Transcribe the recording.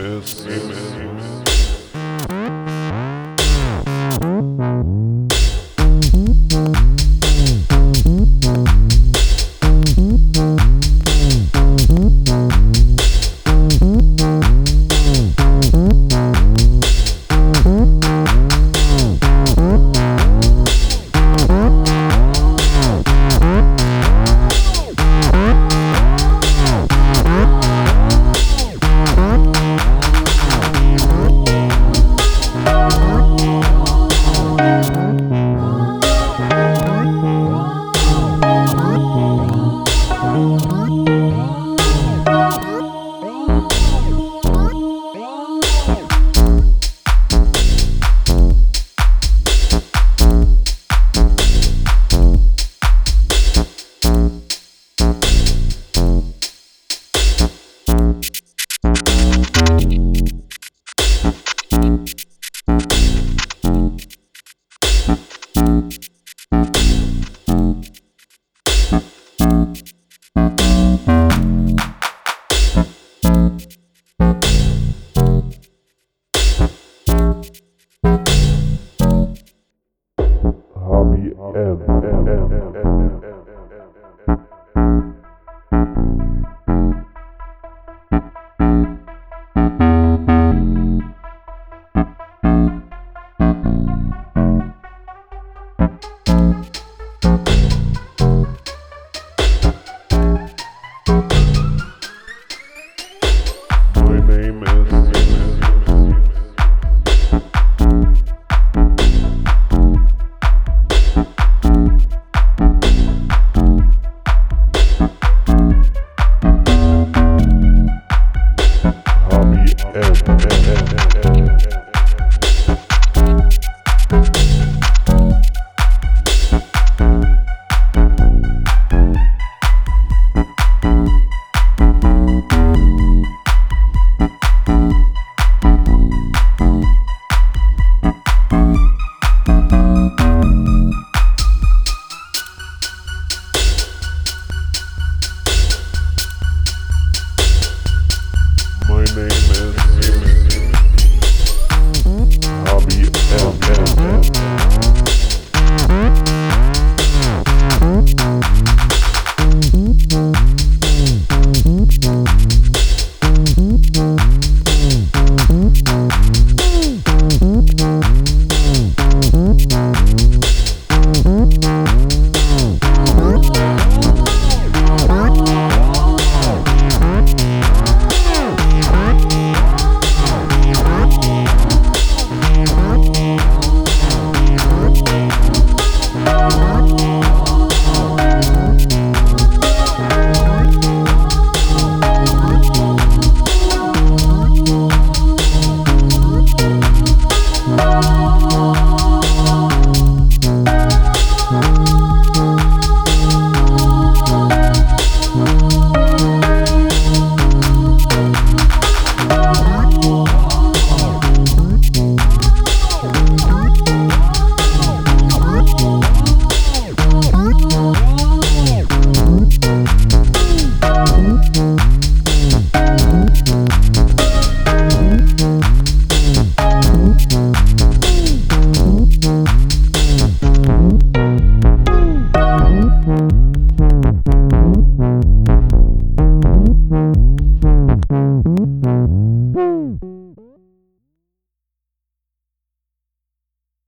Amen. Amen. Amen. Oh, uh, name is.